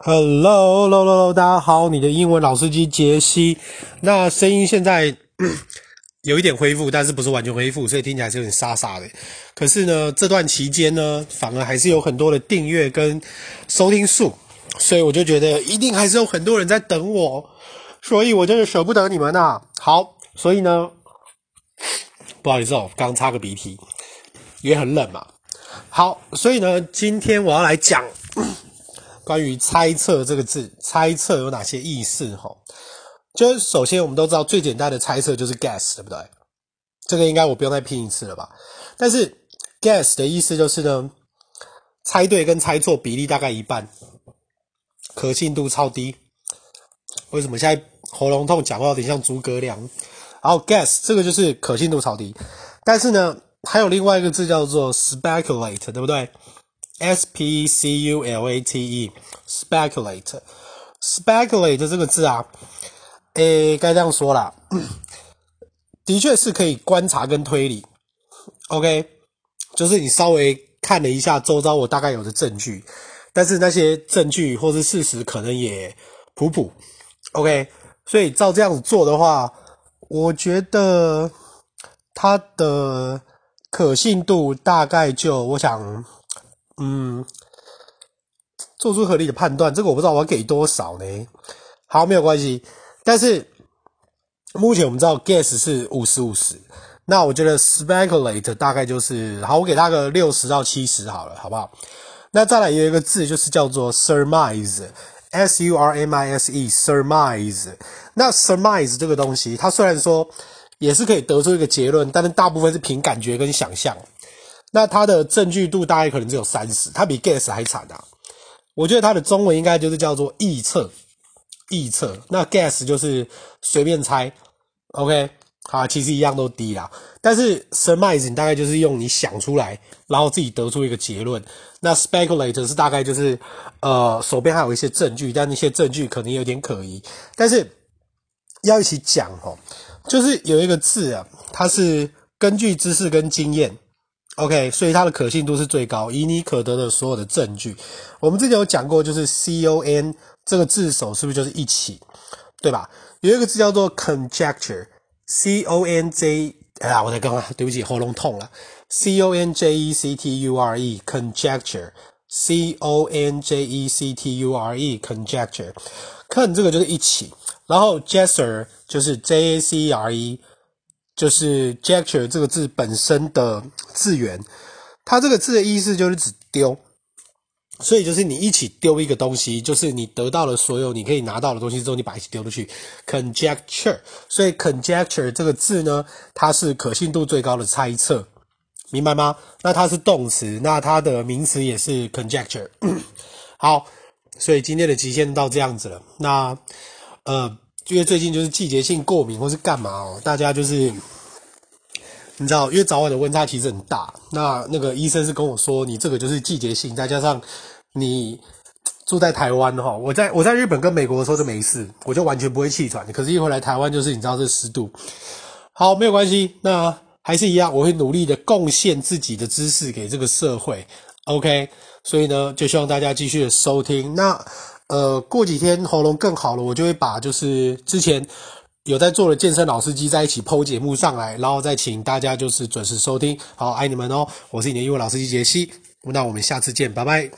Hello，Hello，Hello，大家好，你的英文老司机杰西。那声音现在 有一点恢复，但是不是完全恢复，所以听起来是有点沙沙的。可是呢，这段期间呢，反而还是有很多的订阅跟收听数，所以我就觉得一定还是有很多人在等我，所以我真的舍不得你们呐。好，所以呢，不好意思哦，刚擦个鼻涕，也很冷嘛。好，所以呢，今天我要来讲。关于猜测这个字，猜测有哪些意思？哈，就是首先我们都知道最简单的猜测就是 guess，对不对？这个应该我不用再拼一次了吧？但是 guess 的意思就是呢，猜对跟猜错比例大概一半，可信度超低。为什么现在喉咙痛，讲话有点像诸葛亮？然后 guess 这个就是可信度超低，但是呢，还有另外一个字叫做 speculate，对不对 speculate，speculate，speculate 这个字啊，诶，该这样说啦，的确是可以观察跟推理，OK，就是你稍微看了一下周遭我大概有的证据，但是那些证据或是事实可能也普普，OK，所以照这样子做的话，我觉得它的可信度大概就我想。嗯，做出合理的判断，这个我不知道我要给多少呢？好，没有关系。但是目前我们知道 guess 是五十五十，那我觉得 speculate 大概就是好，我给他个六十到七十好了，好不好？那再来有一个字就是叫做 surmise，s u r m i s e，surmise。那 surmise 这个东西，它虽然说也是可以得出一个结论，但是大部分是凭感觉跟想象。那它的证据度大概可能只有三十，它比 guess 还惨啊！我觉得它的中文应该就是叫做臆测，臆测。那 guess 就是随便猜，OK，好，其实一样都低啦。但是 surmise 你大概就是用你想出来，然后自己得出一个结论。那 speculate 是大概就是呃手边还有一些证据，但那些证据可能有点可疑。但是要一起讲哦，就是有一个字啊，它是根据知识跟经验。OK，所以它的可信度是最高，以你可得的所有的证据。我们之前有讲过，就是 con 这个字首是不是就是一起，对吧？有一个字叫做 conjecture，c o n j 哎呀，我在刚刚对不起，喉咙痛了，c o n j e c t u r e，conjecture，c o n j e c t u r e，conjecture，con 这个就是一起，然后 jester 就是 j a c r e。就是 jecture 这个字本身的字源，它这个字的意思就是指丢，所以就是你一起丢一个东西，就是你得到了所有你可以拿到的东西之后，你把一起丢出去。conjecture，所以 conjecture 这个字呢，它是可信度最高的猜测，明白吗？那它是动词，那它的名词也是 conjecture。好，所以今天的极限到这样子了。那呃。因为最近就是季节性过敏或是干嘛哦，大家就是你知道，因为早晚的温差其实很大。那那个医生是跟我说，你这个就是季节性，再加上你住在台湾哈，我在我在日本跟美国的时候就没事，我就完全不会气喘。可是，一回来台湾就是你知道这湿度。好，没有关系，那还是一样，我会努力的贡献自己的知识给这个社会。OK，所以呢，就希望大家继续的收听。那。呃，过几天喉咙更好了，我就会把就是之前有在做的健身老司机在一起 PO 节目上来，然后再请大家就是准时收听。好，爱你们哦，我是你的英文老司机杰西，那我们下次见，拜拜。